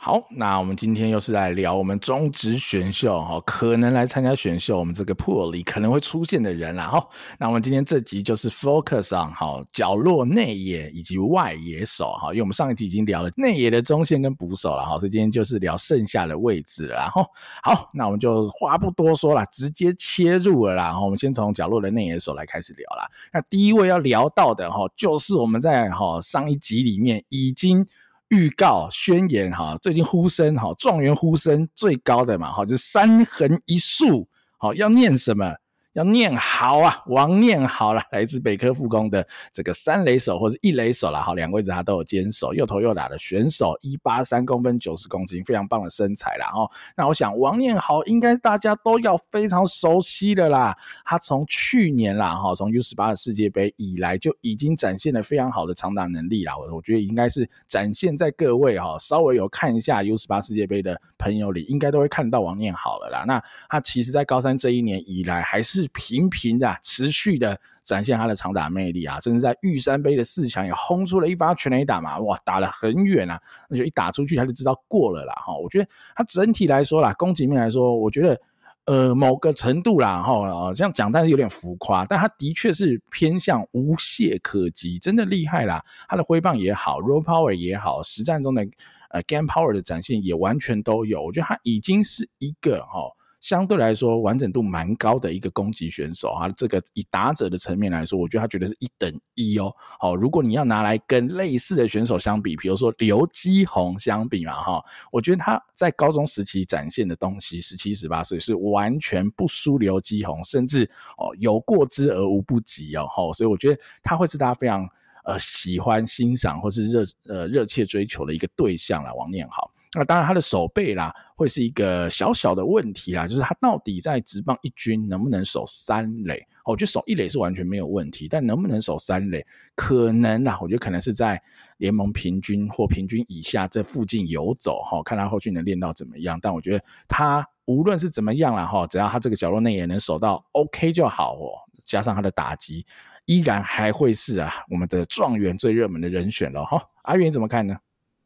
好，那我们今天又是来聊我们中职选秀哈，可能来参加选秀，我们这个 pool 里可能会出现的人啦哈。那我们今天这集就是 focus on 哈角落内野以及外野手哈，因为我们上一集已经聊了内野的中线跟捕手了哈，所以今天就是聊剩下的位置了。然后好，那我们就话不多说了，直接切入了啦。然后我们先从角落的内野手来开始聊啦。那第一位要聊到的哈，就是我们在哈上一集里面已经。预告宣言哈，最近呼声哈，状元呼声最高的嘛哈，就是三横一竖，好要念什么？要念好啊，王念好了，来自北科复工的这个三垒手或者一垒手啦，好，两位子他都有坚守，又投又打的选手，一八三公分，九十公斤，非常棒的身材啦哦。那我想王念好应该大家都要非常熟悉的啦，他从去年啦哈，从 U 十八的世界杯以来就已经展现了非常好的长打能力啦，我我觉得应该是展现在各位哈，稍微有看一下 U 十八世界杯的朋友里，应该都会看到王念好了啦。那他其实在高三这一年以来还是。频频的、持续的展现他的长打魅力啊，甚至在玉山杯的四强也轰出了一发全垒打嘛，哇，打了很远啊，那就一打出去他就知道过了啦哈。我觉得他整体来说啦，攻击面来说，我觉得呃某个程度啦哈，这样讲但是有点浮夸，但他的确是偏向无懈可击，真的厉害啦。他的挥棒也好，raw power 也好，实战中的呃 game power 的展现也完全都有。我觉得他已经是一个哈。相对来说，完整度蛮高的一个攻击选手哈，这个以打者的层面来说，我觉得他绝对是一等一哦。好，如果你要拿来跟类似的选手相比，比如说刘基宏相比嘛哈，我觉得他在高中时期展现的东西，十七、十八岁是完全不输刘基宏，甚至哦有过之而无不及哦。哈，所以我觉得他会是大家非常呃喜欢欣赏或是热呃热切追求的一个对象啦，王念好。那当然，他的守备啦，会是一个小小的问题啦，就是他到底在职棒一军能不能守三垒？我觉得守一垒是完全没有问题，但能不能守三垒，可能啦，我觉得可能是在联盟平均或平均以下这附近游走哈，看他后续能练到怎么样。但我觉得他无论是怎么样啦哈，只要他这个角落内也能守到 OK 就好哦，加上他的打击，依然还会是啊我们的状元最热门的人选了哈。阿元怎么看呢？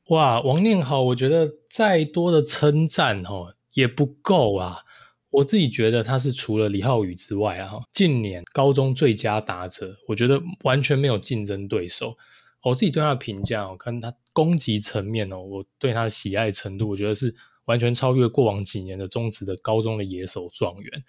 哇，王念好，我觉得再多的称赞哦也不够啊。我自己觉得他是除了李浩宇之外啊，近年高中最佳打者，我觉得完全没有竞争对手。我自己对他的评价，我看他攻击层面哦，我对他的喜爱程度，我觉得是完全超越过往几年的中职的高中的野手状元，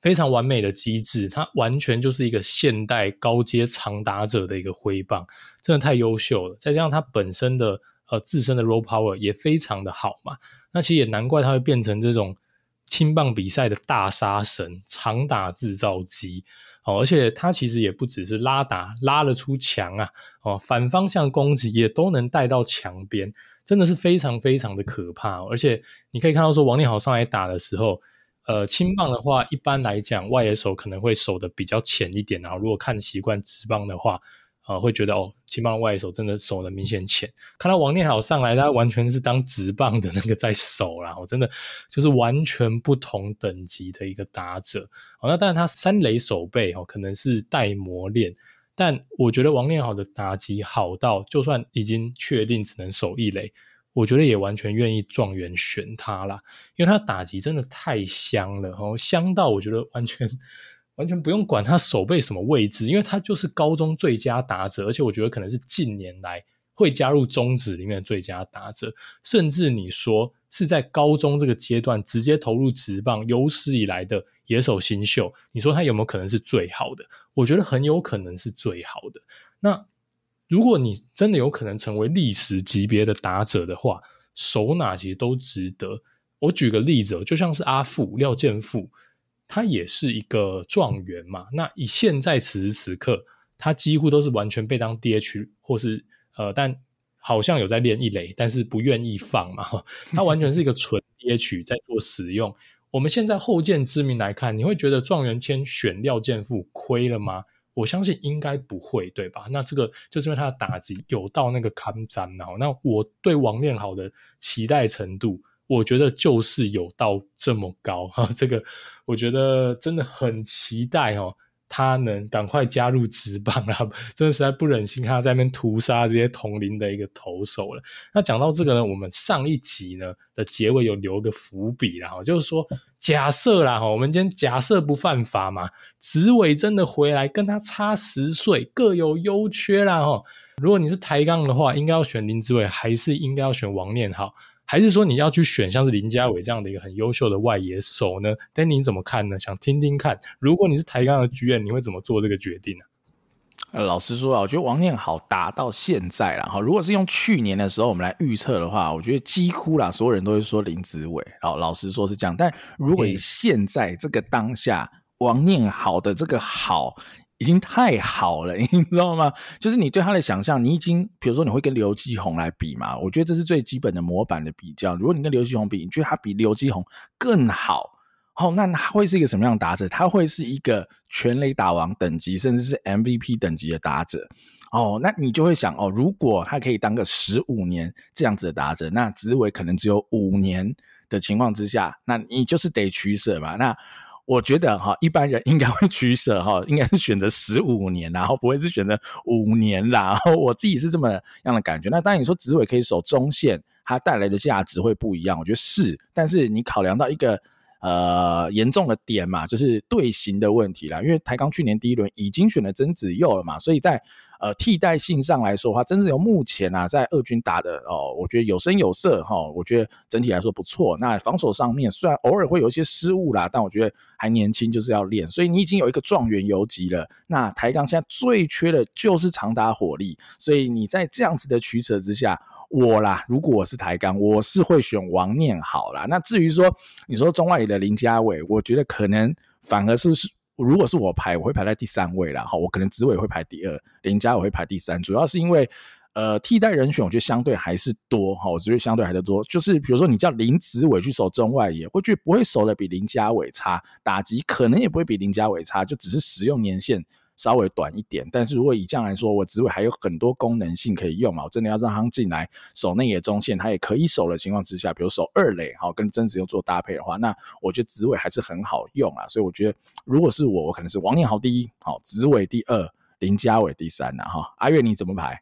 非常完美的机制，他完全就是一个现代高阶长打者的一个挥棒，真的太优秀了。再加上他本身的。呃，自身的 role power 也非常的好嘛，那其实也难怪他会变成这种青棒比赛的大杀神、长打制造机哦，而且他其实也不只是拉打拉得出墙啊，哦，反方向攻击也都能带到墙边，真的是非常非常的可怕。而且你可以看到说，王念好上来打的时候，呃，青棒的话，一般来讲外野手可能会守的比较浅一点啊，如果看习惯直棒的话。啊、呃，会觉得哦，青棒外手真的守得明显浅。看到王念好上来，他完全是当直棒的那个在守啦。我真的就是完全不同等级的一个打者。哦，那当然他三垒守备哦，可能是待磨练。但我觉得王念好的打击好到，就算已经确定只能守一垒，我觉得也完全愿意状元选他啦，因为他打击真的太香了哦，香到我觉得完全。完全不用管他手背什么位置，因为他就是高中最佳打者，而且我觉得可能是近年来会加入中职里面的最佳打者，甚至你说是在高中这个阶段直接投入职棒有史以来的野手新秀，你说他有没有可能是最好的？我觉得很有可能是最好的。那如果你真的有可能成为历史级别的打者的话，守哪其实都值得。我举个例子，就像是阿富廖健富。他也是一个状元嘛，那以现在此时此刻，他几乎都是完全被当 DH 或是呃，但好像有在练一垒，但是不愿意放嘛。他完全是一个纯 DH 在做使用。我们现在后见之明来看，你会觉得状元签选廖健富亏了吗？我相信应该不会，对吧？那这个就是因为他的打击有到那个坎站，然后那我对王念好的期待程度。我觉得就是有到这么高哈，这个我觉得真的很期待哦。他能赶快加入职棒啊！真的实在不忍心看他在那边屠杀这些同龄的一个投手了。那讲到这个呢，我们上一集呢的结尾有留个伏笔啦，就是说假设啦哈，我们今天假设不犯法嘛，紫伟真的回来跟他差十岁，各有优缺啦哈。如果你是抬杠的话，应该要选林子伟，还是应该要选王念好？还是说你要去选像是林家伟这样的一个很优秀的外野手呢？但你怎么看呢？想听听看，如果你是台钢的剧院你会怎么做这个决定呢？呃，老实说啊，我觉得王念好打到现在了哈。如果是用去年的时候我们来预测的话，我觉得几乎啦，所有人都会说林子伟。好，老实说是这样。但如果以现在这个当下，嗯、王念好的这个好。已经太好了，你知道吗？就是你对他的想象，你已经，比如说你会跟刘基鸿来比嘛？我觉得这是最基本的模板的比较。如果你跟刘基鸿比，你觉得他比刘基鸿更好，哦，那他会是一个什么样的打者？他会是一个全垒打王等级，甚至是 MVP 等级的打者。哦，那你就会想，哦，如果他可以当个十五年这样子的打者，那职位可能只有五年的情况之下，那你就是得取舍嘛。那我觉得哈，一般人应该会取舍哈，应该是选择十五年，然后不会是选择五年啦。然后我自己是这么样的感觉。那当然你说子伟可以守中线，它带来的价值会不一样，我觉得是。但是你考量到一个呃严重的点嘛，就是队形的问题啦。因为台钢去年第一轮已经选了曾子佑了嘛，所以在。呃，替代性上来说的话，真正由目前啊，在二军打的哦，我觉得有声有色哈，我觉得整体来说不错。那防守上面虽然偶尔会有一些失误啦，但我觉得还年轻，就是要练。所以你已经有一个状元游击了。那台钢现在最缺的就是长打火力，所以你在这样子的取舍之下，我啦，如果我是台钢，我是会选王念好啦。那至于说你说中外野的林家伟，我觉得可能反而是是。如果是我排，我会排在第三位啦。哈，我可能紫伟会排第二，林家我会排第三，主要是因为呃替代人选，我觉得相对还是多哈，我觉得相对还是多。就是比如说你叫林子伟去守中外也会觉得不会守的比林家伟差，打击可能也不会比林家伟差，就只是使用年限。稍微短一点，但是如果以这样来说，我子伟还有很多功能性可以用嘛。我真的要让他进来守内野中线，他也可以守的情况之下，比如守二垒，好跟曾子佑做搭配的话，那我觉得子伟还是很好用啊。所以我觉得，如果是我，我可能是王念豪第一，好子伟第二，林家伟第三呐。哈，阿月你怎么排？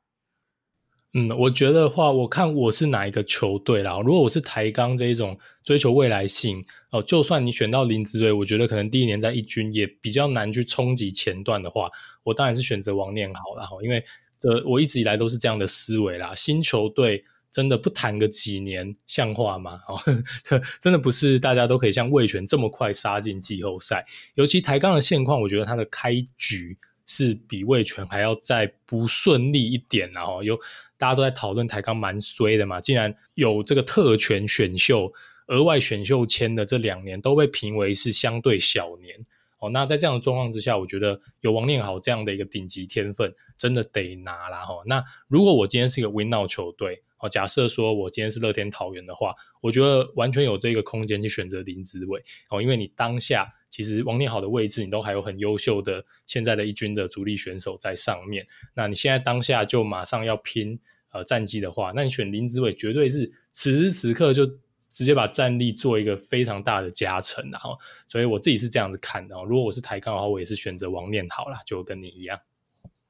嗯，我觉得话，我看我是哪一个球队啦。如果我是台钢这一种追求未来性哦，就算你选到林子伟，我觉得可能第一年在一军也比较难去冲击前段的话，我当然是选择王念好了。因为这我一直以来都是这样的思维啦。新球队真的不谈个几年像话吗？哦，这真的不是大家都可以像味全这么快杀进季后赛。尤其台钢的现况，我觉得他的开局是比魏全还要再不顺利一点，然后有。大家都在讨论台钢蛮衰的嘛，竟然有这个特权选秀、额外选秀签的这两年都被评为是相对小年哦。那在这样的状况之下，我觉得有王念好这样的一个顶级天分，真的得拿啦哈。那如果我今天是一个 win now 球队哦，假设说我今天是乐天桃园的话，我觉得完全有这个空间去选择林子伟哦，因为你当下。其实王念好的位置，你都还有很优秀的现在的一军的主力选手在上面。那你现在当下就马上要拼呃战绩的话，那你选林子伟绝对是此时此刻就直接把战力做一个非常大的加成，然后，所以我自己是这样子看的哦。如果我是台钢的话，我也是选择王念好啦，就跟你一样。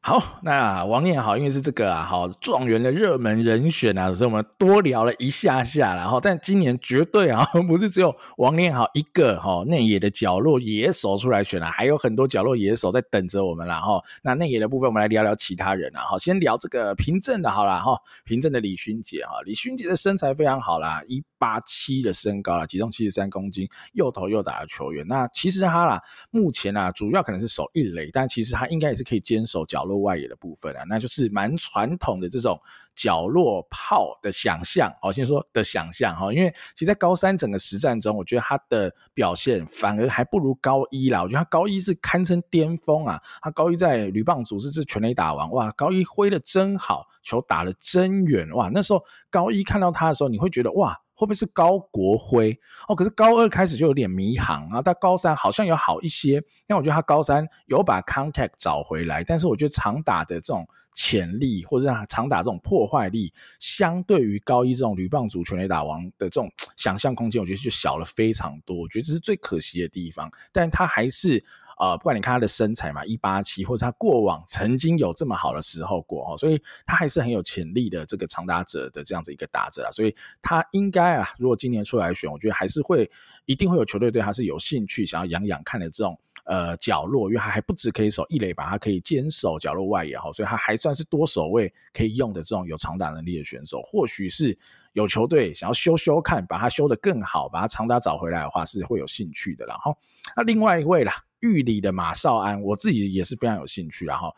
好，那王念好，因为是这个啊，好状元的热门人选啊，所以我们多聊了一下下，然后但今年绝对啊，不是只有王念好一个哈内野的角落野手出来选了，还有很多角落野手在等着我们啦哈。那内野的部分，我们来聊聊其他人啊，好，先聊这个平镇的，好了哈，平镇的李勋杰哈，李勋杰的身材非常好啦，一 八七的身高啦，体重七十三公斤，又投又打的球员。那其实他啦，目前啊，主要可能是守一垒，但其实他应该也是可以坚守角落。外野的部分啊，那就是蛮传统的这种角落炮的想象。哦，先说的想象哈，因为其实在高三整个实战中，我觉得他的表现反而还不如高一啦。我觉得他高一是堪称巅峰啊，他高一在女棒组是是全垒打王哇，高一挥的真好，球打得真远哇。那时候高一看到他的时候，你会觉得哇。会不会是高国辉哦？可是高二开始就有点迷航啊，到高三好像有好一些。但我觉得他高三有把 contact 找回来，但是我觉得常打的这种潜力，或者是长打这种破坏力，相对于高一这种铝棒族全垒打王的这种想象空间，我觉得就小了非常多。我觉得这是最可惜的地方，但他还是。呃，不管你看他的身材嘛，一八七，或者他过往曾经有这么好的时候过哦，所以他还是很有潜力的这个长打者的这样子一个打者啊，所以他应该啊，如果今年出来选，我觉得还是会一定会有球队对他是有兴趣，想要养养看的这种呃角落，因为他还不止可以守一垒吧，他可以坚守角落外野哈，所以他还算是多守位可以用的这种有长打能力的选手，或许是有球队想要修修看，把他修得更好，把他长打找回来的话，是会有兴趣的然后，那另外一位啦。玉里的马少安，我自己也是非常有兴趣。然后，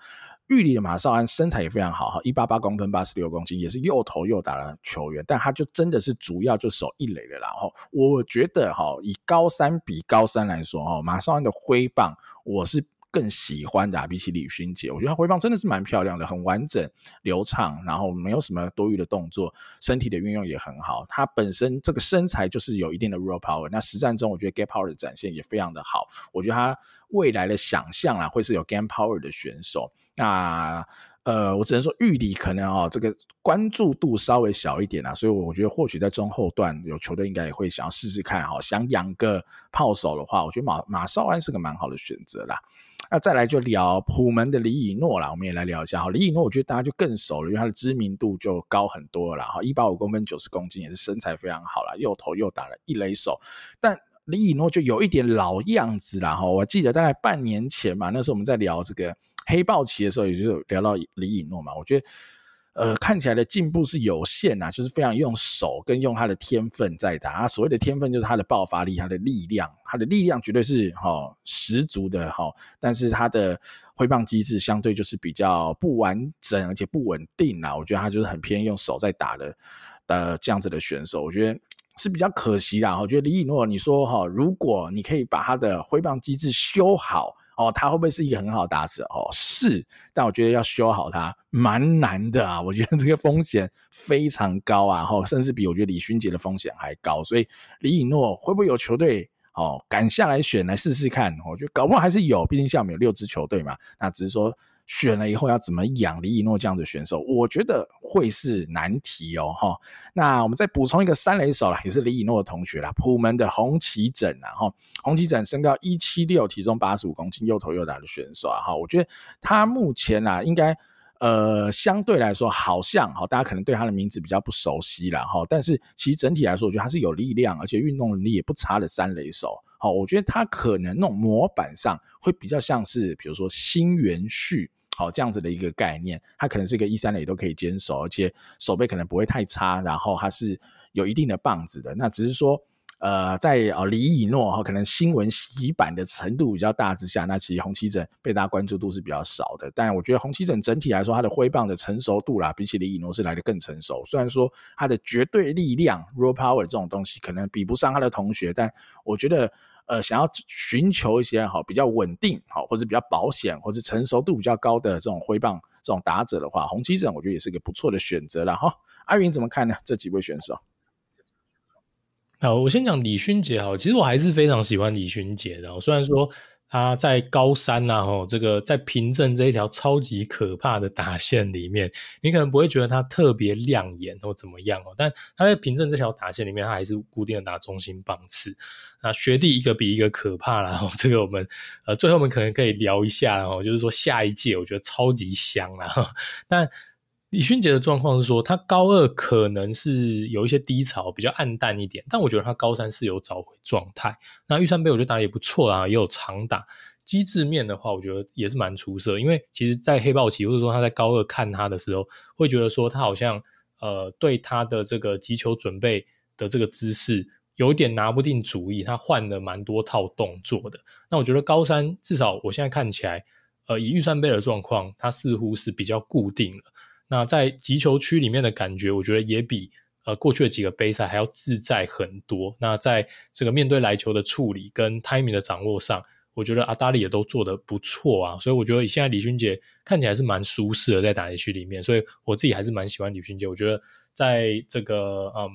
玉里的马少安身材也非常好，哈，一八八公分，八十六公斤，也是又投又打的球员。但他就真的是主要就守一垒的。然后，我觉得哈，以高三比高三来说，哈，马少安的挥棒，我是。更喜欢的、比起李勋杰，我觉得他挥棒真的是蛮漂亮的，很完整流畅，然后没有什么多余的动作，身体的运用也很好。他本身这个身材就是有一定的 raw power，那实战中我觉得 gap power 的展现也非常的好。我觉得他未来的想象啊，会是有 game power 的选手。那呃，我只能说玉里可能哦，这个关注度稍微小一点啊，所以我觉得或许在中后段有球队应该也会想要试试看哈，想养个炮手的话，我觉得马马少安是个蛮好的选择啦。那再来就聊普门的李以诺啦，我们也来聊一下哈。李以诺我觉得大家就更熟了，因为他的知名度就高很多了哈，一八五公分，九十公斤，也是身材非常好啦，又投又打了一垒手，但李以诺就有一点老样子啦哈。我记得大概半年前嘛，那时候我们在聊这个。黑豹旗的时候，也就是聊到李以诺嘛，我觉得，呃，看起来的进步是有限呐，就是非常用手跟用他的天分在打。他所谓的天分就是他的爆发力、他的力量，他的力量绝对是哈、哦、十足的哈、但是他的挥棒机制相对就是比较不完整，而且不稳定啦。我觉得他就是很偏用手在打的的这样子的选手，我觉得是比较可惜啦。我觉得李以诺，你说哈、如果你可以把他的挥棒机制修好。哦，他会不会是一个很好的打者？哦，是，但我觉得要修好他蛮难的啊。我觉得这个风险非常高啊，哈，甚至比我觉得李勋杰的风险还高。所以李以诺会不会有球队哦敢下来选来试试看？我觉得搞不好还是有，毕竟下面有六支球队嘛。那只是说。选了以后要怎么养李以诺这样的选手，我觉得会是难题哦，哈。那我们再补充一个三垒手啦，也是李以诺的同学啦，普门的洪奇整啦，哈。洪奇整身高一七六，体重八十五公斤，又投又打的选手啊，哈。我觉得他目前啊，应该呃相对来说好像哈，大家可能对他的名字比较不熟悉了哈。但是其实整体来说，我觉得他是有力量，而且运动能力也不差的三垒手。好，我觉得他可能那种模板上会比较像是，比如说新元旭。好，这样子的一个概念，他可能是一个一三垒都可以坚守，而且手背可能不会太差，然后他是有一定的棒子的。那只是说，呃，在呃李以诺哈，可能新闻洗版的程度比较大之下，那其实洪奇整被大家关注度是比较少的。但我觉得洪奇整整体来说，他的挥棒的成熟度啦，比起李以诺是来得更成熟。虽然说他的绝对力量 raw power 这种东西可能比不上他的同学，但我觉得。呃，想要寻求一些哈比较稳定好，或者比较保险，或者成熟度比较高的这种挥棒这种打者的话，洪奇整我觉得也是一个不错的选择了哈。阿云怎么看呢？这几位选手？好，我先讲李勋杰哈，其实我还是非常喜欢李勋杰的，虽然说。他在高三呐，吼，这个在平镇这一条超级可怕的打线里面，你可能不会觉得他特别亮眼或怎么样哦，但他在平镇这条打线里面，他还是固定的打中心棒次。那学弟一个比一个可怕啦，吼，这个我们呃最后我们可能可以聊一下哦，就是说下一届我觉得超级香啦，但。李勋杰的状况是说，他高二可能是有一些低潮，比较暗淡一点，但我觉得他高三是有找回状态。那玉山杯我觉得打也不错啊，也有长打。机制面的话，我觉得也是蛮出色。因为其实，在黑豹旗或者说他在高二看他的时候，会觉得说他好像呃对他的这个击球准备的这个姿势有点拿不定主意，他换了蛮多套动作的。那我觉得高三至少我现在看起来，呃，以预算杯的状况，他似乎是比较固定了。那在击球区里面的感觉，我觉得也比呃过去的几个杯赛还要自在很多。那在这个面对来球的处理跟 timing 的掌握上，我觉得阿达利也都做得不错啊。所以我觉得现在李勋杰看起来是蛮舒适的在打击区里面，所以我自己还是蛮喜欢李勋杰。我觉得在这个嗯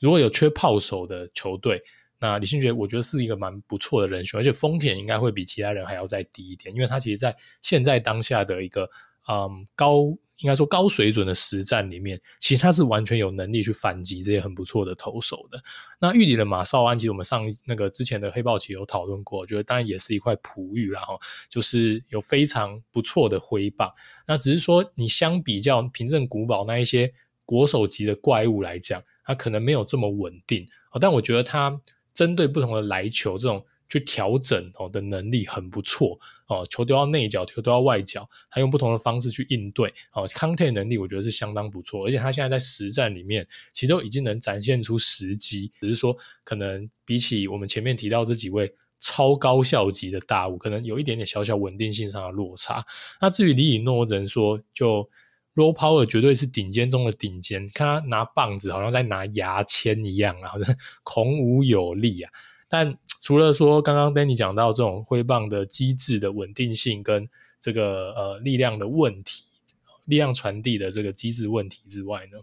如果有缺炮手的球队，那李星爵我觉得是一个蛮不错的人选，而且风险应该会比其他人还要再低一点，因为他其实在现在当下的一个嗯高。应该说高水准的实战里面，其实他是完全有能力去反击这些很不错的投手的。那玉里的马绍安，其实我们上那个之前的黑豹棋有讨论过，我觉得当然也是一块璞玉，然后就是有非常不错的挥棒。那只是说你相比较平镇古堡那一些国手级的怪物来讲，它可能没有这么稳定。但我觉得它针对不同的来球这种。去调整哦的能力很不错哦，球丢到内角，球丢到外角，他用不同的方式去应对哦抗退能力我觉得是相当不错，而且他现在在实战里面其实都已经能展现出时机，只是说可能比起我们前面提到这几位超高效级的大物，可能有一点点小小稳定性上的落差。那至于李以诺，我只能说就 raw power 绝对是顶尖中的顶尖，看他拿棒子好像在拿牙签一样啊，好 像孔武有力啊。但除了说刚刚 Danny 讲到这种挥棒的机制的稳定性跟这个呃力量的问题，力量传递的这个机制问题之外呢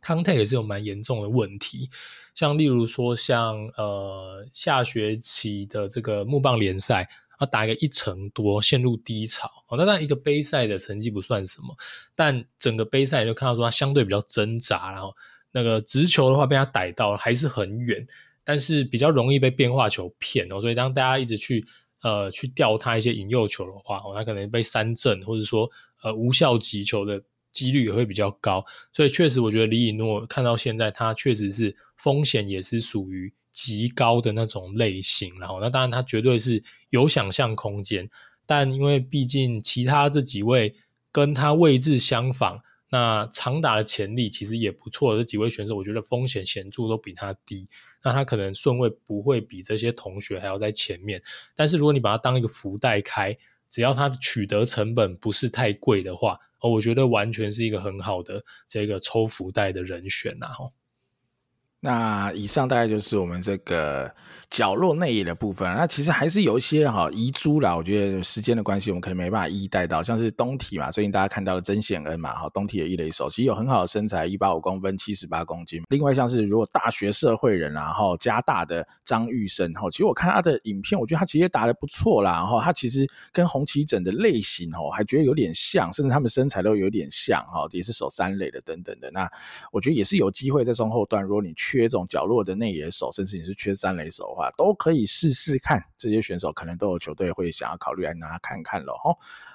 ，contact 也是有蛮严重的问题。像例如说像呃下学期的这个木棒联赛，啊打个一成多陷入低潮，哦，那当然一个杯赛的成绩不算什么，但整个杯赛就看到说它相对比较挣扎，然后那个直球的话被他逮到了还是很远。但是比较容易被变化球骗哦，所以当大家一直去呃去钓他一些引诱球的话，哦，他可能被三振或者说呃无效击球的几率也会比较高。所以确实，我觉得李以诺看到现在，他确实是风险也是属于极高的那种类型。然后，那当然他绝对是有想象空间，但因为毕竟其他这几位跟他位置相仿，那长打的潜力其实也不错。这几位选手，我觉得风险显著都比他低。那他可能顺位不会比这些同学还要在前面，但是如果你把它当一个福袋开，只要它的取得成本不是太贵的话，哦，我觉得完全是一个很好的这个抽福袋的人选呐，吼。那以上大概就是我们这个角落内野的部分。那其实还是有一些哈遗珠啦，我觉得时间的关系，我们可能没办法一一带到。像是东体嘛，最近大家看到的曾显恩嘛，哈，东体的一垒手，其实有很好的身材，一八五公分，七十八公斤。另外像是如果大学社会人，然后加大的张玉生，哈，其实我看他的影片，我觉得他其实也打得不错啦。然后他其实跟红旗整的类型，哈，还觉得有点像，甚至他们身材都有点像，哈，也是守三垒的等等的。那我觉得也是有机会在中后段，如果你。缺这种角落的内野手，甚至你是缺三垒手的话，都可以试试看。这些选手可能都有球队会想要考虑来拿看看喽。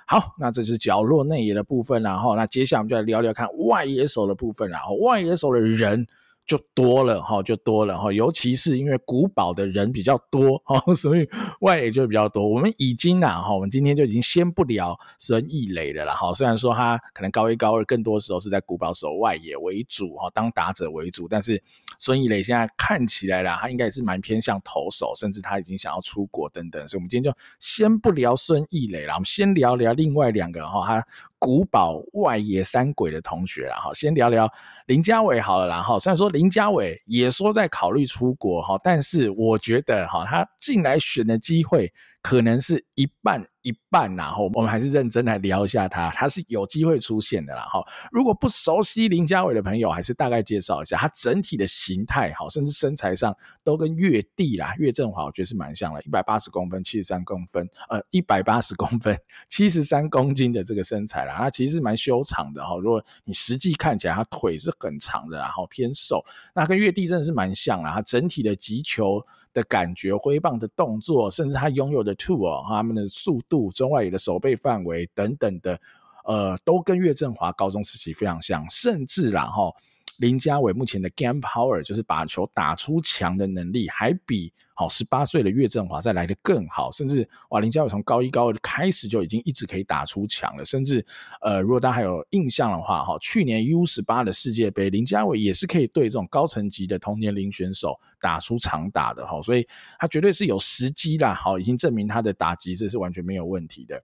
好，那这是角落内野的部分，然后那接下来我们就来聊聊看外野手的部分，然后外野手的人。就多了哈，就多了哈，尤其是因为古堡的人比较多哈，所以外野就比较多。我们已经啊哈，我们今天就已经先不聊孙艺磊了啦哈。虽然说他可能高一高二更多时候是在古堡守外野为主哈，当打者为主，但是孙艺磊现在看起来啦，他应该也是蛮偏向投手，甚至他已经想要出国等等。所以，我们今天就先不聊孙艺磊了，我们先聊聊另外两个哈，他。古堡外野三鬼的同学，然后先聊聊林家伟好了，然后虽然说林家伟也说在考虑出国哈，但是我觉得哈，他进来选的机会。可能是一半一半，然后我们还是认真来聊一下他，他是有机会出现的啦。哈，如果不熟悉林家伟的朋友，还是大概介绍一下他整体的形态，好，甚至身材上都跟岳帝啦、岳振华，我觉得是蛮像的，一百八十公分，七十三公分，呃，一百八十公分，七十三公斤的这个身材啦，他其实是蛮修长的哈。如果你实际看起来，他腿是很长的，然后偏瘦，那跟岳帝真的是蛮像啦。他整体的击球。的感觉，挥棒的动作，甚至他拥有的 tool，他们的速度、中外野的手背范围等等的，呃，都跟岳振华高中时期非常像，甚至然后。林家伟目前的 game power 就是把球打出墙的能力，还比好十八岁的岳振华再来得更好。甚至哇，林家伟从高一高二开始就已经一直可以打出墙了。甚至呃，如果大家还有印象的话，哈，去年 U 十八的世界杯，林家伟也是可以对这种高层级的同年龄选手打出长打的哈。所以他绝对是有时机啦，好，已经证明他的打击这是完全没有问题的。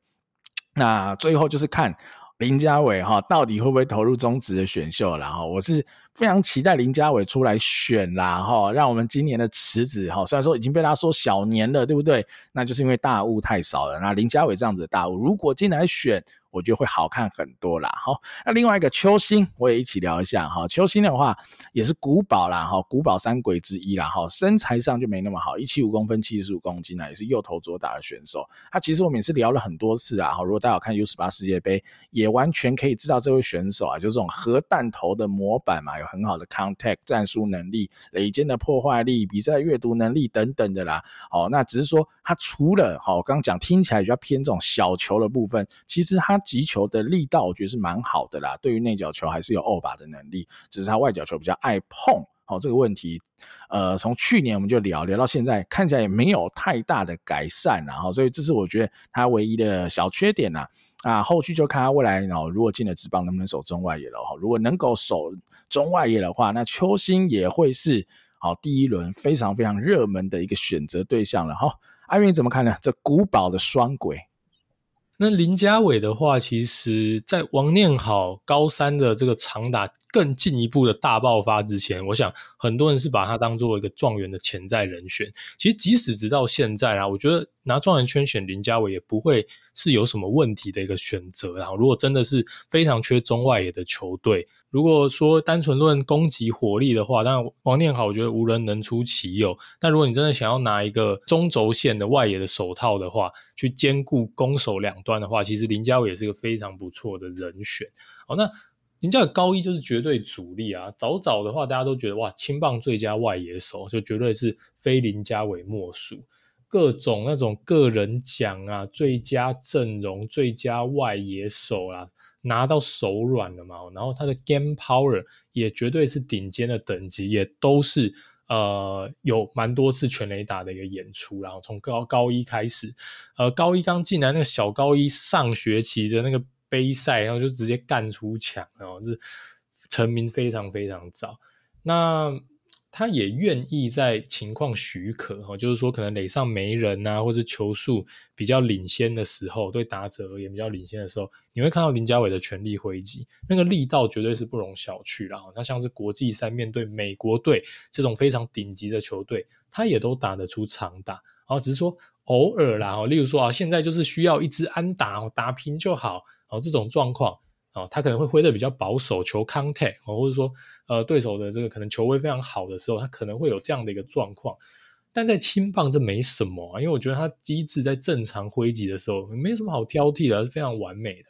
那最后就是看。林家伟哈，到底会不会投入中职的选秀？然后我是非常期待林家伟出来选啦哈，让我们今年的池子哈，虽然说已经被他说小年了，对不对？那就是因为大雾太少了。那林家伟这样子的大雾，如果进来选，我觉得会好看很多啦。好，那另外一个秋星，我也一起聊一下哈。秋星的话也是古堡啦，哈，古堡三鬼之一啦，哈，身材上就没那么好，一七五公分，七十五公斤啦，也是右投左打的选手。他其实我们也是聊了很多次啊，哈，如果大家有看 U 十八世界杯，也完全可以知道这位选手啊，就是这种核弹头的模板嘛，有很好的 contact 战术能力、垒间的破坏力、比赛阅读能力等等的啦。哦，那只是说他除了好，我刚讲听起来比较偏这种小球的部分，其实他击球的力道我觉得是蛮好的啦。对于内角球还是有二把的能力，只是他外角球比较爱碰。好，这个问题，呃，从去年我们就聊聊到现在，看起来也没有太大的改善，然后所以这是我觉得他唯一的小缺点啦。啊，后续就看他未来，然后如果进了职棒能不能守中外野了哈。如果能够守中外野的话，那秋星也会是好第一轮非常非常热门的一个选择对象了哈。阿云怎么看呢？这古堡的双鬼。那林家伟的话，其实，在王念好高三的这个长打更进一步的大爆发之前，我想很多人是把他当做一个状元的潜在人选。其实，即使直到现在啊，我觉得拿状元圈选林家伟也不会是有什么问题的一个选择。然后，如果真的是非常缺中外野的球队。如果说单纯论攻击火力的话，当然王念好，我觉得无人能出其右。但如果你真的想要拿一个中轴线的外野的手套的话，去兼顾攻守两端的话，其实林家伟也是一个非常不错的人选。好，那林家伟高一就是绝对主力啊。早早的话，大家都觉得哇，青棒最佳外野手就绝对是非林家伟莫属。各种那种个人奖啊，最佳阵容、最佳外野手啊。拿到手软了嘛，然后他的 game power 也绝对是顶尖的等级，也都是呃有蛮多次全垒打的一个演出，然后从高高一开始，呃高一刚进来那个小高一上学期的那个杯赛，然后就直接干出墙，然后是成名非常非常早，那。他也愿意在情况许可哈，就是说可能垒上没人啊，或是球数比较领先的时候，对打者而言比较领先的时候，你会看到林家伟的全力挥击，那个力道绝对是不容小觑啦。那像是国际赛面对美国队这种非常顶级的球队，他也都打得出长打，然后只是说偶尔啦，例如说啊，现在就是需要一支安打打平就好，然后这种状况。哦，他可能会挥的比较保守，球 contact，或者说，呃，对手的这个可能球威非常好的时候，他可能会有这样的一个状况。但在轻棒这没什么啊，因为我觉得他机制在正常挥击的时候没什么好挑剔的，是非常完美的。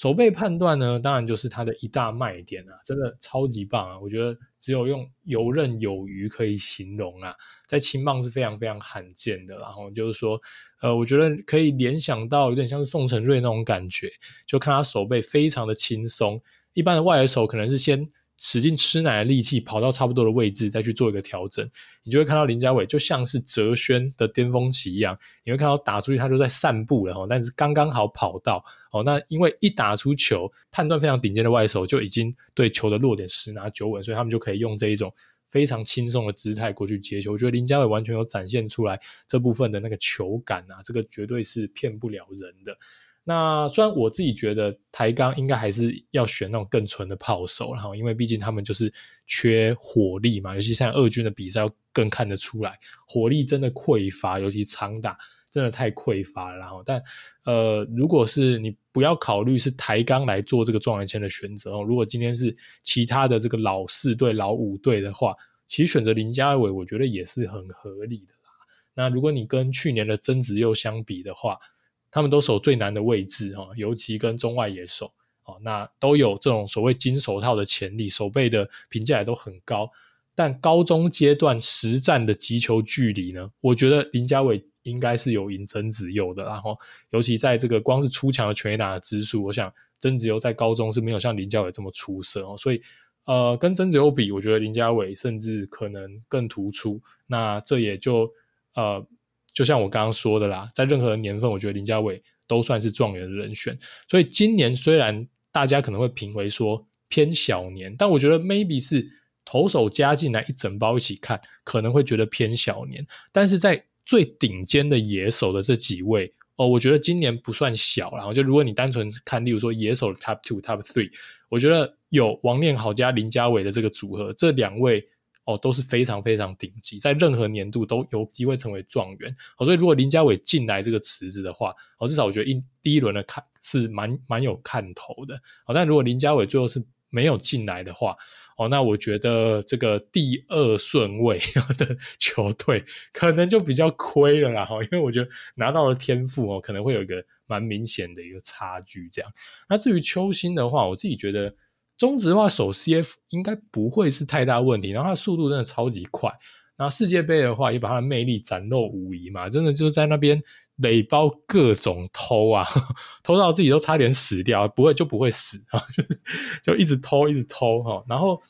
手背判断呢，当然就是它的一大卖点啊，真的超级棒啊！我觉得只有用游刃有余可以形容啊，在青棒是非常非常罕见的。然后就是说，呃，我觉得可以联想到有点像是宋承瑞那种感觉，就看他手背非常的轻松，一般的外野手可能是先。使劲吃奶的力气跑到差不多的位置，再去做一个调整，你就会看到林家伟就像是哲轩的巅峰期一样，你会看到打出去他就在散步了哈，但是刚刚好跑到哦，那因为一打出球，判断非常顶尖的外手就已经对球的落点十拿九稳，所以他们就可以用这一种非常轻松的姿态过去接球。我觉得林家伟完全有展现出来这部分的那个球感啊，这个绝对是骗不了人的。那虽然我自己觉得台钢应该还是要选那种更纯的炮手，然后因为毕竟他们就是缺火力嘛，尤其像二军的比赛要更看得出来火力真的匮乏，尤其长打真的太匮乏了。然后，但呃，如果是你不要考虑是台钢来做这个状元签的选择哦，如果今天是其他的这个老四队、老五队的话，其实选择林家伟，我觉得也是很合理的啦。那如果你跟去年的曾子佑相比的话，他们都守最难的位置哈，尤其跟中外野手，那都有这种所谓金手套的潜力，守备的评价也都很高。但高中阶段实战的击球距离呢，我觉得林家伟应该是有赢曾子佑的。然后，尤其在这个光是出墙的全垒打的支数，我想曾子佑在高中是没有像林家伟这么出色哦。所以，呃，跟曾子佑比，我觉得林家伟甚至可能更突出。那这也就呃。就像我刚刚说的啦，在任何年份，我觉得林家伟都算是状元的人选。所以今年虽然大家可能会评为说偏小年，但我觉得 maybe 是投手加进来一整包一起看，可能会觉得偏小年。但是在最顶尖的野手的这几位哦，我觉得今年不算小。然后就如果你单纯看，例如说野手的 top two、top three，我觉得有王念好加林家伟的这个组合，这两位。哦，都是非常非常顶级，在任何年度都有机会成为状元。哦，所以如果林家伟进来这个池子的话，哦，至少我觉得一第一轮的看是蛮蛮有看头的。哦，但如果林家伟最后是没有进来的话，哦，那我觉得这个第二顺位 的球队可能就比较亏了啦。哈，因为我觉得拿到了天赋哦，可能会有一个蛮明显的一个差距。这样，那至于秋兴的话，我自己觉得。中职的话，守 CF 应该不会是太大问题，然后他的速度真的超级快。然后世界杯的话，也把他的魅力展露无遗嘛，真的就是在那边垒包各种偷啊，偷到自己都差点死掉，不会就不会死啊，就一直偷一直偷哈。然后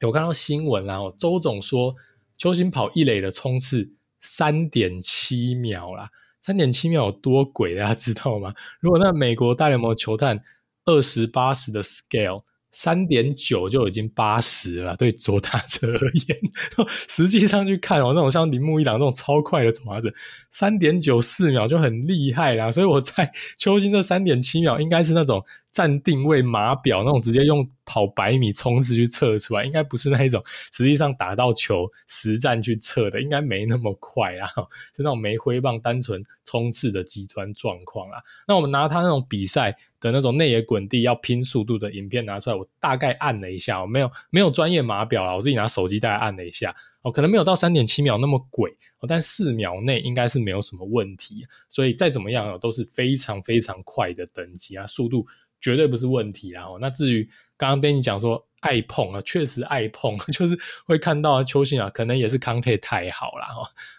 有看到新闻然后周总说秋兴跑一垒的冲刺三点七秒啦，三点七秒有多鬼，大家知道吗？如果那美国大联盟球探二十八十的 scale。三点九就已经八十了，对左打者而言，实际上去看哦，那种像铃木一郎这种超快的左打者，三点九四秒就很厉害啦。所以我在 秋金这三点七秒，应该是那种。站定位码表那种直接用跑百米冲刺去测出来，应该不是那一种实际上打到球实战去测的，应该没那么快啊，是那种没挥棒单纯冲刺的极端状况啊。那我们拿他那种比赛的那种内野滚地要拼速度的影片拿出来，我大概按了一下，我没有没有专业码表啊，我自己拿手机大概按了一下，哦，可能没有到三点七秒那么鬼哦，但四秒内应该是没有什么问题，所以再怎么样都是非常非常快的等级啊，速度。绝对不是问题啦。那至于刚刚跟你讲说爱碰啊，确实爱碰，就是会看到邱信啊，可能也是 contact 太好啦。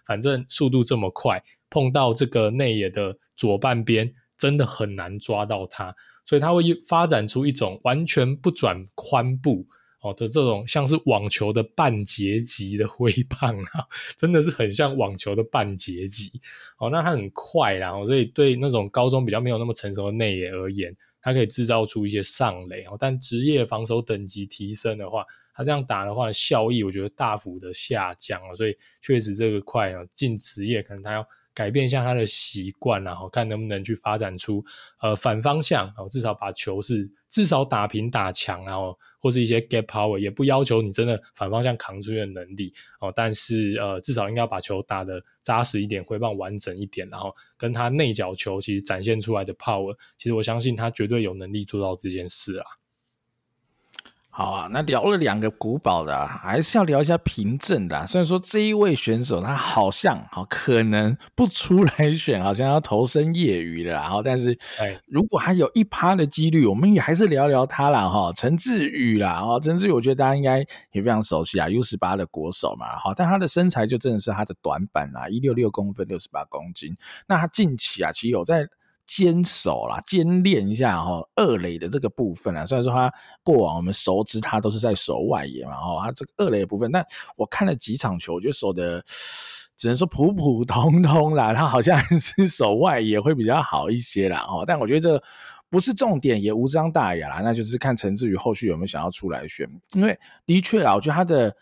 反正速度这么快，碰到这个内野的左半边，真的很难抓到它，所以它会发展出一种完全不转髋部哦的这种，像是网球的半截击的挥棒啊，真的是很像网球的半截击。哦，那它很快啦，所以对那种高中比较没有那么成熟的内野而言。他可以制造出一些上垒哦，但职业防守等级提升的话，他这样打的话效益我觉得大幅的下降了，所以确实这个快啊进职业可能他要改变一下他的习惯，然后看能不能去发展出呃反方向哦，至少把球是至少打平打强，然后或是一些 get power，也不要求你真的反方向扛出去的能力哦，但是呃至少应该把球打得扎实一点，回放完整一点，然后跟他内角球其实展现出来的 power，其实我相信他绝对有能力做到这件事啊。好啊，那聊了两个古堡的，啊，还是要聊一下凭证的，啊。虽然说这一位选手他好像好可能不出来选，好像要投身业余了，然后但是，哎，如果还有一趴的几率，我们也还是聊聊他啦。哈。陈志宇啦，哈，陈志宇，我觉得大家应该也非常熟悉啊，U 十八的国手嘛，哈，但他的身材就真的是他的短板啦，一六六公分，六十八公斤。那他近期啊，其实有在。坚守啦，坚练一下哈，二垒的这个部分啊，虽然说他过往我们熟知他都是在守外野嘛，哈，他这个二垒的部分，但我看了几场球，我觉得守的只能说普普通通啦，他好像是守外野会比较好一些啦，哈，但我觉得这不是重点，也无伤大雅啦，那就是看陈志宇后续有没有想要出来选，因为的确啦，我觉得他的。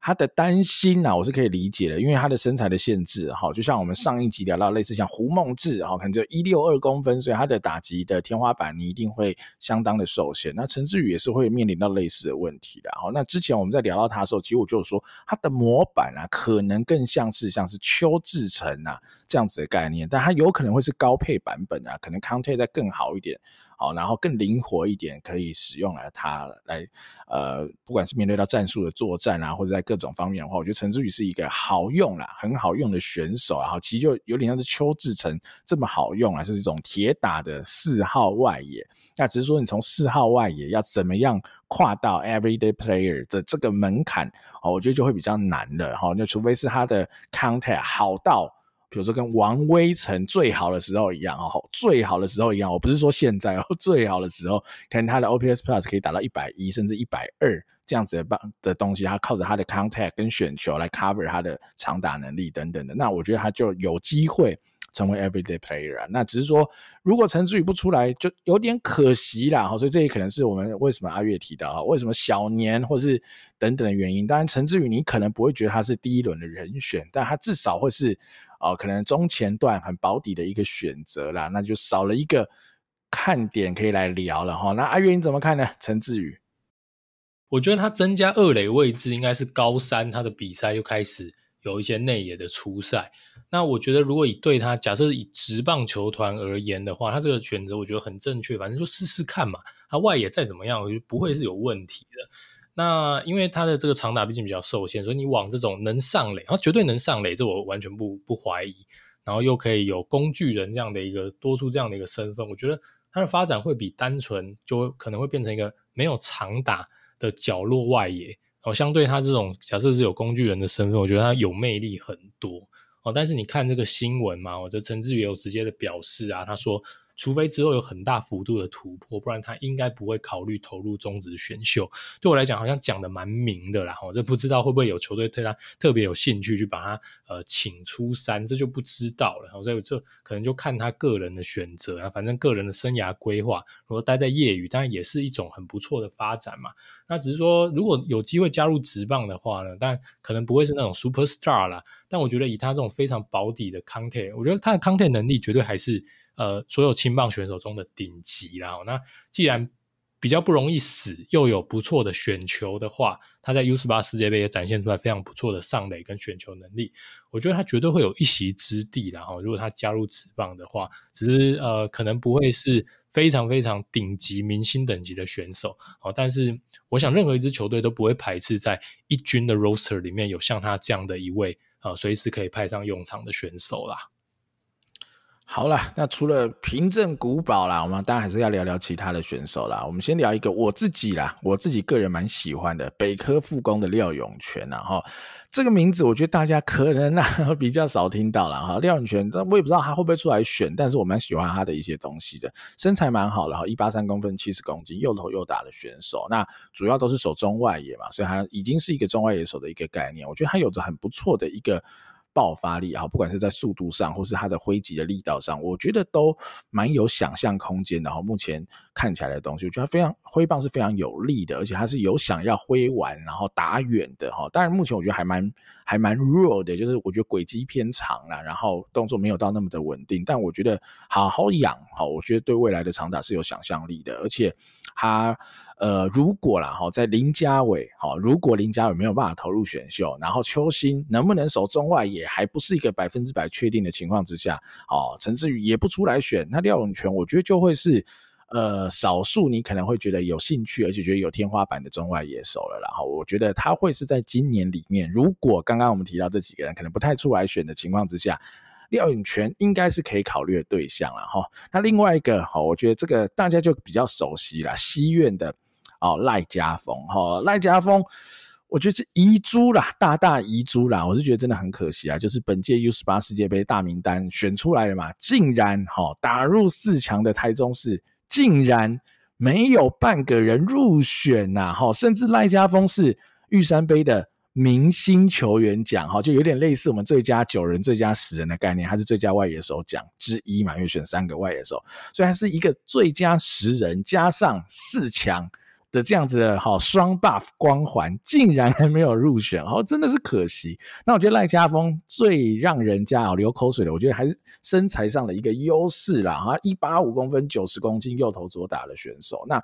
他的担心啊，我是可以理解的，因为他的身材的限制，哈，就像我们上一集聊到类似像胡梦志，哈，可能就一六二公分，所以他的打击的天花板你一定会相当的受限。那陈志宇也是会面临到类似的问题的，哈。那之前我们在聊到他的时候，其实我就说他的模板啊，可能更像是像是邱志成啊这样子的概念，但他有可能会是高配版本啊，可能 contact 再更好一点。好，然后更灵活一点，可以使用来它来，呃，不管是面对到战术的作战啊，或者在各种方面的话，我觉得陈志宇是一个好用啦，很好用的选手。然后其实就有点像是邱志成这么好用啊，是一种铁打的四号外野。那只是说你从四号外野要怎么样跨到 everyday player 的这个门槛，哦，我觉得就会比较难了。哈，那除非是他的 contact 好到。比如说跟王威成最好的时候一样哦，最好的时候一样，我不是说现在哦，最好的时候，可能他的 OPS Plus 可以达到一百一甚至一百二这样子的棒的东西，他靠着他的 contact 跟选球来 cover 他的长打能力等等的，那我觉得他就有机会成为 everyday player 啊。那只是说，如果陈志宇不出来，就有点可惜啦。所以这也可能是我们为什么阿月提到啊，为什么小年或是等等的原因。当然，陈志宇你可能不会觉得他是第一轮的人选，但他至少会是。哦，可能中前段很保底的一个选择啦，那就少了一个看点可以来聊了哈。那阿月你怎么看呢？陈志宇，我觉得他增加二垒位置应该是高三他的比赛就开始有一些内野的出赛。那我觉得如果以对他假设以职棒球团而言的话，他这个选择我觉得很正确，反正就试试看嘛。他外野再怎么样，我觉得不会是有问题的。那因为他的这个长打毕竟比较受限，所以你往这种能上垒，他绝对能上垒，这我完全不不怀疑。然后又可以有工具人这样的一个多出这样的一个身份，我觉得他的发展会比单纯就可能会变成一个没有长打的角落外野哦。相对他这种假设是有工具人的身份，我觉得他有魅力很多哦。但是你看这个新闻嘛，我这陈志宇有直接的表示啊，他说。除非之后有很大幅度的突破，不然他应该不会考虑投入中职选秀。对我来讲，好像讲的蛮明的啦。我就不知道会不会有球队对他特别有兴趣，去把他呃请出山，这就不知道了。所以这可能就看他个人的选择啊。反正个人的生涯规划，如果待在业余，当然也是一种很不错的发展嘛。那只是说，如果有机会加入职棒的话呢，但可能不会是那种 super star 啦。但我觉得以他这种非常保底的 content，我觉得他的 content 能力绝对还是。呃，所有青棒选手中的顶级啦。那既然比较不容易死，又有不错的选球的话，他在 U18 世界杯也展现出来非常不错的上垒跟选球能力。我觉得他绝对会有一席之地啦。哈，如果他加入职棒的话，只是呃，可能不会是非常非常顶级明星等级的选手。哦，但是我想任何一支球队都不会排斥在一军的 roster 里面有像他这样的一位呃，随时可以派上用场的选手啦。好了，那除了平镇古堡啦，我们当然还是要聊聊其他的选手啦。我们先聊一个我自己啦，我自己个人蛮喜欢的北科复工的廖永权呐哈。这个名字我觉得大家可能啊 比较少听到了哈。廖永权，我也不知道他会不会出来选，但是我蛮喜欢他的一些东西的，身材蛮好的哈，一八三公分，七十公斤，又投又打的选手。那主要都是守中外野嘛，所以他已经是一个中外野手的一个概念。我觉得他有着很不错的一个。爆发力啊，不管是在速度上，或是它的挥击的力道上，我觉得都蛮有想象空间的哈。目前看起来的东西，我觉得非常挥棒是非常有力的，而且它是有想要挥完然后打远的哈。当然，目前我觉得还蛮还蛮弱的，就是我觉得轨迹偏长啦，然后动作没有到那么的稳定。但我觉得好好养哈，我觉得对未来的长打是有想象力的，而且他。呃，如果啦哈，在林家伟哈，如果林家伟没有办法投入选秀，然后邱心能不能守中外也还不是一个百分之百确定的情况之下，哦，陈志宇也不出来选，那廖永权我觉得就会是呃少数你可能会觉得有兴趣而且觉得有天花板的中外野手了。然后我觉得他会是在今年里面，如果刚刚我们提到这几个人可能不太出来选的情况之下，廖永权应该是可以考虑的对象了哈。那另外一个哈，我觉得这个大家就比较熟悉了，西苑的。哦，赖家峰，哈，赖家峰，我觉得是遗珠啦，大大遗珠啦。我是觉得真的很可惜啊，就是本届 U 十八世界杯大名单选出来了嘛，竟然哈打入四强的台中市，竟然没有半个人入选呐，哈，甚至赖家峰是玉山杯的明星球员奖，哈，就有点类似我们最佳九人、最佳十人的概念，还是最佳外野手奖之一嘛，因为选三个外野手，所以还是一个最佳十人加上四强。的这样子的哈双 buff 光环，竟然还没有入选，哦，真的是可惜。那我觉得赖家峰最让人家啊流口水的，我觉得还是身材上的一个优势啦哈，一八五公分，九十公斤，右投左打的选手。那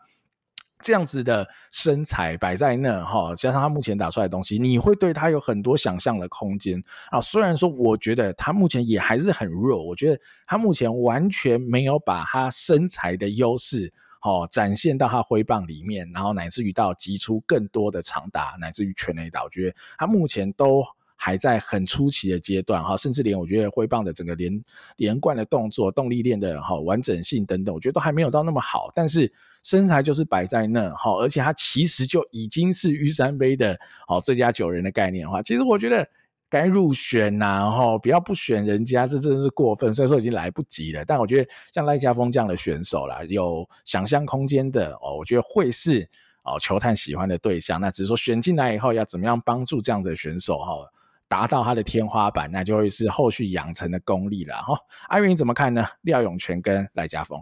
这样子的身材摆在那哈，加上他目前打出来的东西，你会对他有很多想象的空间啊。虽然说我觉得他目前也还是很弱，我觉得他目前完全没有把他身材的优势。哦，展现到他挥棒里面，然后乃至于到击出更多的长打，乃至于全垒打，我觉得他目前都还在很初期的阶段哈，甚至连我觉得挥棒的整个连连贯的动作、动力链的哈完整性等等，我觉得都还没有到那么好。但是身材就是摆在那哈，而且他其实就已经是玉山杯的哦最佳九人的概念的话，其实我觉得。该入选呐，然后不要不选人家，这真的是过分。所以说已经来不及了。但我觉得像赖家峰这样的选手啦，有想象空间的哦，我觉得会是哦球探喜欢的对象。那只是说选进来以后要怎么样帮助这样子的选手哈，达到他的天花板，那就会是后续养成的功力了哈。阿云怎么看呢？廖永泉跟赖家峰。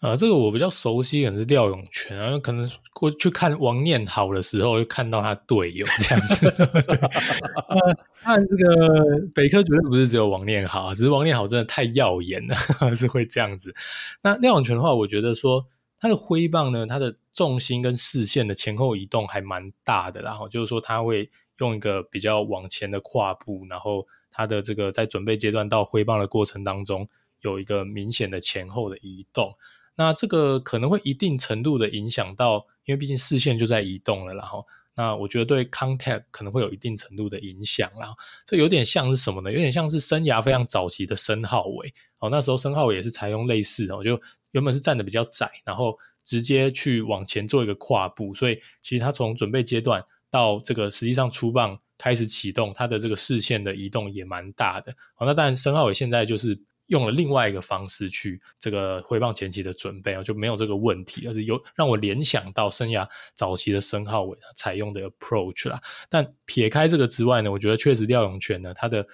啊，这个我比较熟悉，可能是廖永权啊，可能过去看王念好的时候，就看到他队友这样子。当然这个北科绝对不是只有王念好，只是王念好真的太耀眼了，是会这样子。那廖永权的话，我觉得说他的挥棒呢，他的重心跟视线的前后移动还蛮大的，然后就是说他会用一个比较往前的跨步，然后他的这个在准备阶段到挥棒的过程当中，有一个明显的前后的移动。那这个可能会一定程度的影响到，因为毕竟视线就在移动了，然后那我觉得对 contact 可能会有一定程度的影响。然后这有点像是什么呢？有点像是生涯非常早期的申浩伟哦，那时候申浩伟也是采用类似的，就原本是站的比较窄，然后直接去往前做一个跨步，所以其实他从准备阶段到这个实际上出棒开始启动，他的这个视线的移动也蛮大的。好，那当然申皓玮现在就是。用了另外一个方式去这个挥棒前期的准备啊，就没有这个问题，而是有让我联想到生涯早期的申皓玮采用的 approach 啦。但撇开这个之外呢，我觉得确实廖永权呢，他的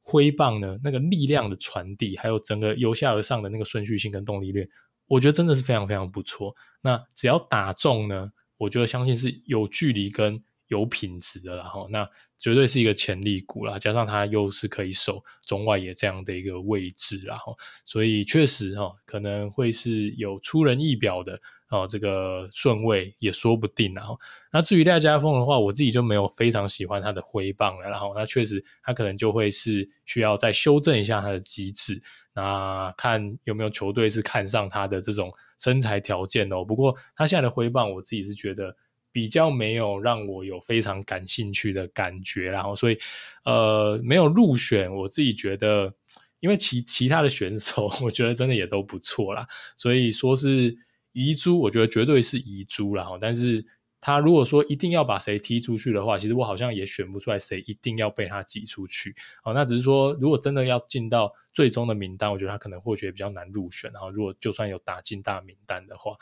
挥棒呢那个力量的传递，还有整个由下而上的那个顺序性跟动力链，我觉得真的是非常非常不错。那只要打中呢，我觉得相信是有距离跟。有品质的，然后那绝对是一个潜力股啦，加上他又是可以守中外野这样的一个位置，然后所以确实哈，可能会是有出人意表的哦，这个顺位也说不定。然后那至于廖家峰的话，我自己就没有非常喜欢他的挥棒了，然后那确实他可能就会是需要再修正一下他的机制，那看有没有球队是看上他的这种身材条件哦。不过他现在的挥棒，我自己是觉得。比较没有让我有非常感兴趣的感觉，然后所以呃没有入选。我自己觉得，因为其其他的选手，我觉得真的也都不错啦。所以说是遗珠，我觉得绝对是遗珠啦。但是他如果说一定要把谁踢出去的话，其实我好像也选不出来谁一定要被他挤出去。好，那只是说如果真的要进到最终的名单，我觉得他可能或许比较难入选。然后如果就算有打进大名单的话，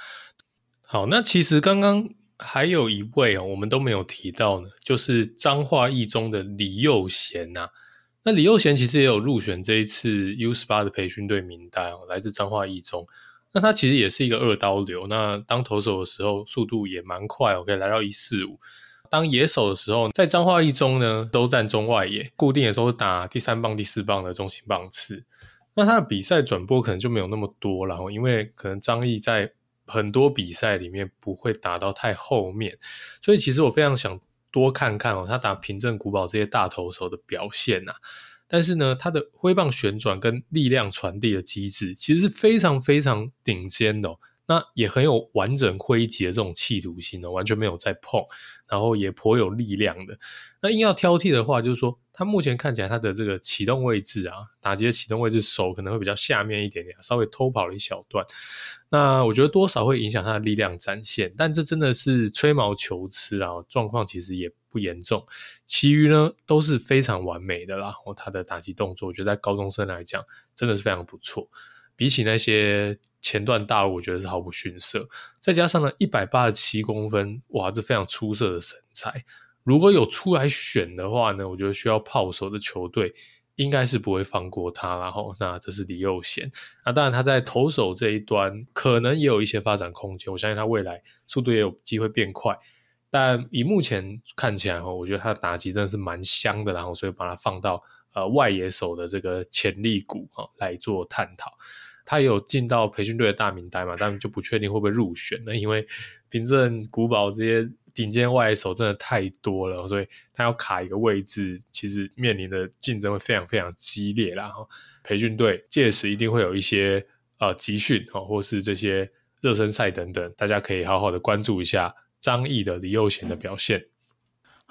好，那其实刚刚。还有一位哦，我们都没有提到呢，就是彰化一中的李佑贤呐。那李佑贤其实也有入选这一次 U 十八的培训队名单哦，来自彰化一中。那他其实也是一个二刀流，那当投手的时候速度也蛮快哦，可以来到一四五。当野手的时候，在彰化一中呢，都站中外野，固定的时候打第三棒、第四棒的中心棒次。那他的比赛转播可能就没有那么多了，因为可能张毅在。很多比赛里面不会打到太后面，所以其实我非常想多看看哦，他打平镇古堡这些大投手的表现呐。但是呢，他的挥棒旋转跟力量传递的机制其实是非常非常顶尖的。那也很有完整挥击的这种企图心哦，完全没有在碰，然后也颇有力量的。那硬要挑剔的话，就是说他目前看起来他的这个启动位置啊，打击的启动位置手可能会比较下面一点点，稍微偷跑了一小段。那我觉得多少会影响他的力量展现，但这真的是吹毛求疵啊，状况其实也不严重。其余呢都是非常完美的啦，然后他的打击动作，我觉得在高中生来讲真的是非常不错。比起那些前段大物，我觉得是毫不逊色。再加上呢，一百八十七公分，哇，这非常出色的身材。如果有出来选的话呢，我觉得需要炮手的球队应该是不会放过他。然后，那这是李佑贤。那当然，他在投手这一端可能也有一些发展空间。我相信他未来速度也有机会变快。但以目前看起来哈，我觉得他的打击真的是蛮香的。然后，所以把他放到呃外野手的这个潜力股哈来做探讨。他有进到培训队的大名单嘛？但就不确定会不会入选那，因为平镇古堡这些顶尖外手真的太多了，所以他要卡一个位置，其实面临的竞争会非常非常激烈。然后培训队届时一定会有一些呃集训哦，或是这些热身赛等等，大家可以好好的关注一下张毅的李佑贤的表现。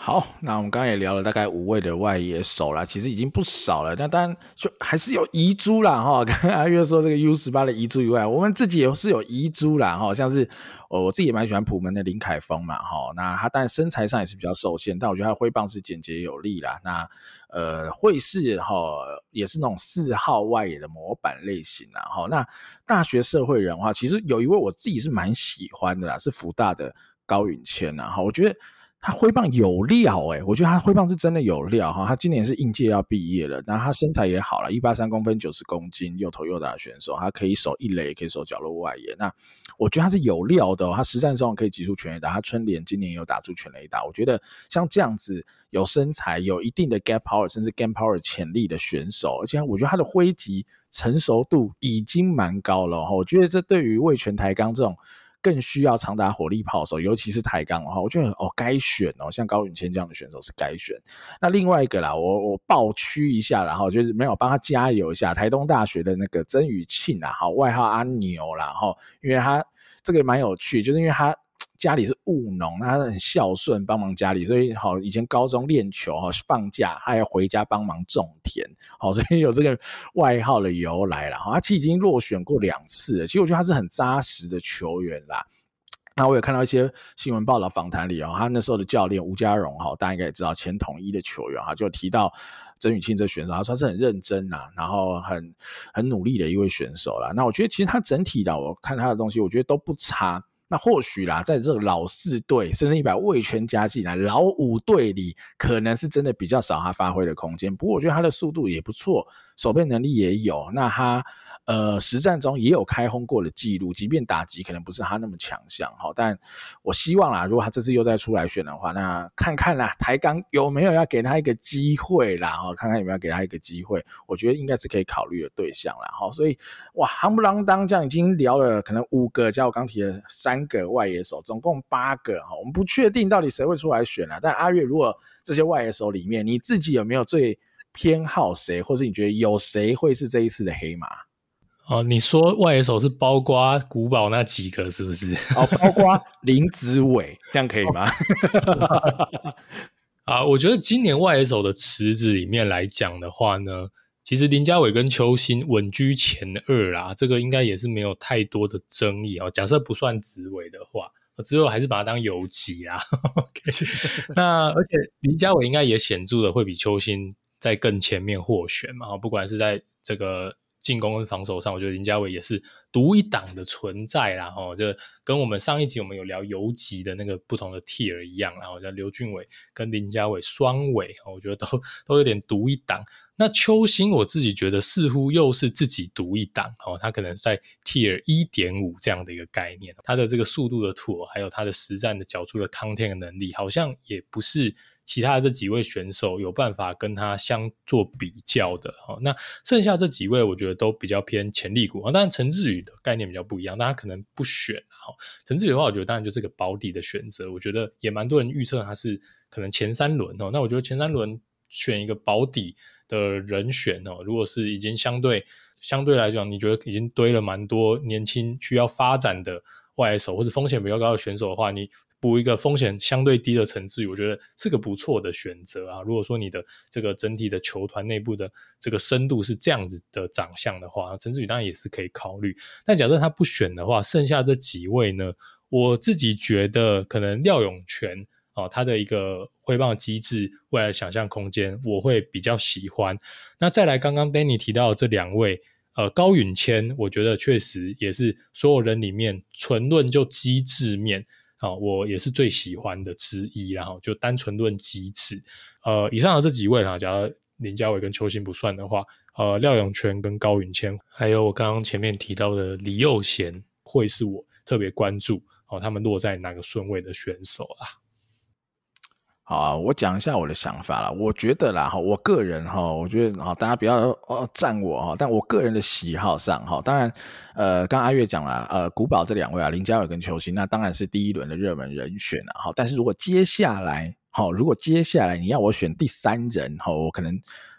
好，那我们刚刚也聊了大概五位的外野手啦，其实已经不少了。那当然就还是有遗珠啦哈。刚刚阿月说这个 U 十八的遗珠以外，我们自己也是有遗珠啦哈。像是我自己也蛮喜欢普门的林凯峰嘛哈。那他当然身材上也是比较受限，但我觉得他的挥棒是简洁有力啦。那呃会是哈也是那种四号外野的模板类型啦哈。那大学社会人的话，其实有一位我自己是蛮喜欢的啦，是福大的高允谦啦哈。我觉得。他挥棒有料诶、我觉得他挥棒是真的有料哈。他今年是应届要毕业了，然后他身材也好了，一八三公分，九十公斤，又头又大的选手，他可以守一垒，可以守角落外野。那我觉得他是有料的、哦，他实战上可以击出全垒打。他春联今年也有打出全垒打。我觉得像这样子有身材、有一定的 gap power 甚至 game power 潜力的选手，而且我觉得他的挥击成熟度已经蛮高了哈。我觉得这对于味全台钢这种。更需要长打火力炮手，尤其是抬杠的话，我觉得哦该选哦，像高允谦这样的选手是该选。那另外一个啦，我我爆区一下，然后就是没有帮他加油一下，台东大学的那个曾宇庆啊，好外号阿牛啦，然后因为他这个蛮有趣，就是因为他。家里是务农，他很孝顺，帮忙家里，所以好以前高中练球哈，放假他要回家帮忙种田，好，所以有这个外号的由来了哈。他其实已经落选过两次了，其实我觉得他是很扎实的球员啦。那我也看到一些新闻报道访谈里哦，他那时候的教练吴家荣哈，大家应该也知道前统一的球员哈，就提到曾宇庆这选手，他说是很认真呐，然后很很努力的一位选手啦。那我觉得其实他整体的，我看他的东西，我觉得都不差。那或许啦，在这个老四队，甚至一百位全加进来，老五队里，可能是真的比较少他发挥的空间。不过我觉得他的速度也不错，守备能力也有。那他。呃，实战中也有开轰过的记录，即便打击可能不是他那么强项哈，但我希望啦，如果他这次又再出来选的话，那看看啦，台钢有没有要给他一个机会啦，哈，看看有没有给他一个机会，我觉得应该是可以考虑的对象啦，哈，所以哇，夯不啷当这样已经聊了可能五个，加我刚提的三个外野手，总共八个哈，我们不确定到底谁会出来选啦，但阿月，如果这些外野手里面你自己有没有最偏好谁，或是你觉得有谁会是这一次的黑马？哦，你说外野手是包括古堡那几个是不是？哦，包括林子伟，这样可以吗？啊，我觉得今年外野手的池子里面来讲的话呢，其实林家伟跟邱心稳居前二啦，这个应该也是没有太多的争议哦。假设不算子伟的话，之后还是把他当游击啦。那而且林家伟应该也显著的会比邱心在更前面获选嘛，不管是在这个。进攻跟防守上，我觉得林家伟也是独一档的存在啦。吼，这跟我们上一集我们有聊游击的那个不同的 tier 一样，然后叫刘俊伟跟林家伟双伟，我觉得都都有点独一档。那邱心我自己觉得似乎又是自己独一档，哦，他可能在 tier 一点五这样的一个概念，他的这个速度的图，还有他的实战的角出的 content 的能力，好像也不是。其他的这几位选手有办法跟他相做比较的，那剩下这几位我觉得都比较偏潜力股啊。当然陈志宇的概念比较不一样，大家可能不选哈。陈志宇的话，我觉得当然就是个保底的选择，我觉得也蛮多人预测他是可能前三轮哦。那我觉得前三轮选一个保底的人选哦，如果是已经相对相对来讲，你觉得已经堆了蛮多年轻需要发展的外手或者风险比较高的选手的话，你。补一个风险相对低的陈志宇，我觉得是个不错的选择啊。如果说你的这个整体的球团内部的这个深度是这样子的长相的话，陈志宇当然也是可以考虑。但假设他不选的话，剩下这几位呢，我自己觉得可能廖永权啊，他的一个挥棒机制未来想象空间，我会比较喜欢。那再来，刚刚 Danny 提到的这两位，呃，高允谦，我觉得确实也是所有人里面纯论就机制面。啊，我也是最喜欢的之一，然后就单纯论机制，呃，以上的这几位啦，假如林家伟跟邱星不算的话，呃，廖永权跟高云谦，还有我刚刚前面提到的李佑贤，会是我特别关注，哦，他们落在哪个顺位的选手啊？啊，我讲一下我的想法啦。我觉得啦，哈，我个人哈，我觉得哈，大家不要哦赞我哈。但我个人的喜好上哈，当然，呃，刚阿月讲了，呃，古堡这两位啊，林嘉伟跟邱心，那当然是第一轮的热门人选了哈。但是如果接下来，哈，如果接下来你要我选第三人哈，我可能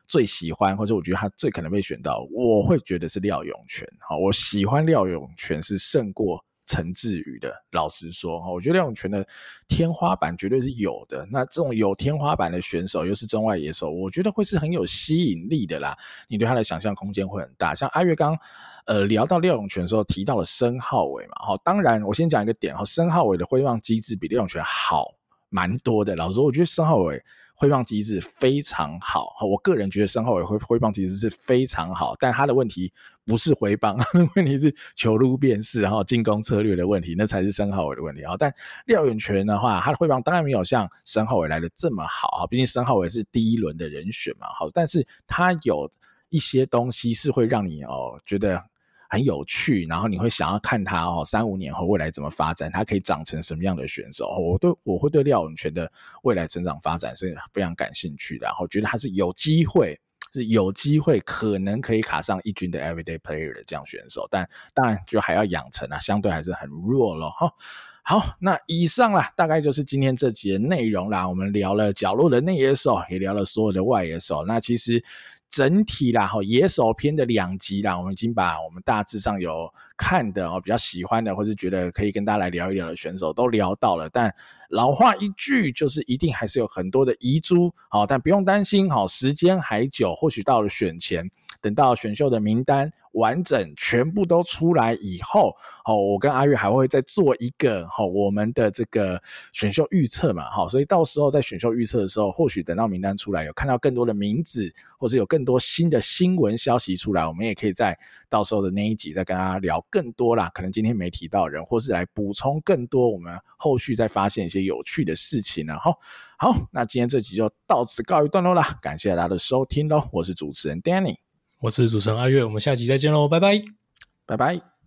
最喜欢或者我觉得他最可能被选到，我会觉得是廖永权。哈，我喜欢廖永权是胜过。陈志宇的，老实说，我觉得廖永权的天花板绝对是有的。那这种有天花板的选手，又是中外野手，我觉得会是很有吸引力的啦。你对他的想象空间会很大。像阿月刚呃聊到廖永权的时候，提到了申皓玮嘛，哈，当然我先讲一个点哈，申皓玮的挥棒机制比廖永权好蛮多的。老实说，我觉得申皓玮。挥棒机制非常好，我个人觉得申皓玮挥挥棒机制是非常好，但他的问题不是挥棒，问题是球路辨识，然后进攻策略的问题，那才是申皓玮的问题啊。但廖永权的话，他的挥棒当然没有像申皓玮来的这么好，毕竟申皓玮是第一轮的人选嘛，好，但是他有一些东西是会让你哦觉得。很有趣，然后你会想要看他哦，三五年后未来怎么发展，他可以长成什么样的选手？我对我会对廖永权的未来成长发展是非常感兴趣，然后觉得他是有机会是有机会可能可以卡上一军的 Everyday Player 的这样选手，但当然就还要养成啊，相对还是很弱咯。哈。好，那以上啦，大概就是今天这集的内容啦。我们聊了角落的内野手，也聊了所有的外野手。那其实。整体啦，哈，野手篇的两集啦，我们已经把我们大致上有看的哦，比较喜欢的，或是觉得可以跟大家来聊一聊的选手都聊到了。但老话一句，就是一定还是有很多的遗珠，好，但不用担心，好，时间还久，或许到了选前，等到选秀的名单。完整全部都出来以后，好，我跟阿月还会再做一个好我们的这个选秀预测嘛，好，所以到时候在选秀预测的时候，或许等到名单出来，有看到更多的名字，或是有更多新的新闻消息出来，我们也可以在到时候的那一集再跟大家聊更多啦。可能今天没提到人，或是来补充更多我们后续再发现一些有趣的事情呢。好，好，那今天这集就到此告一段落啦，感谢大家的收听喽，我是主持人 Danny。我是主持人阿月，我们下集再见喽，拜拜，拜拜。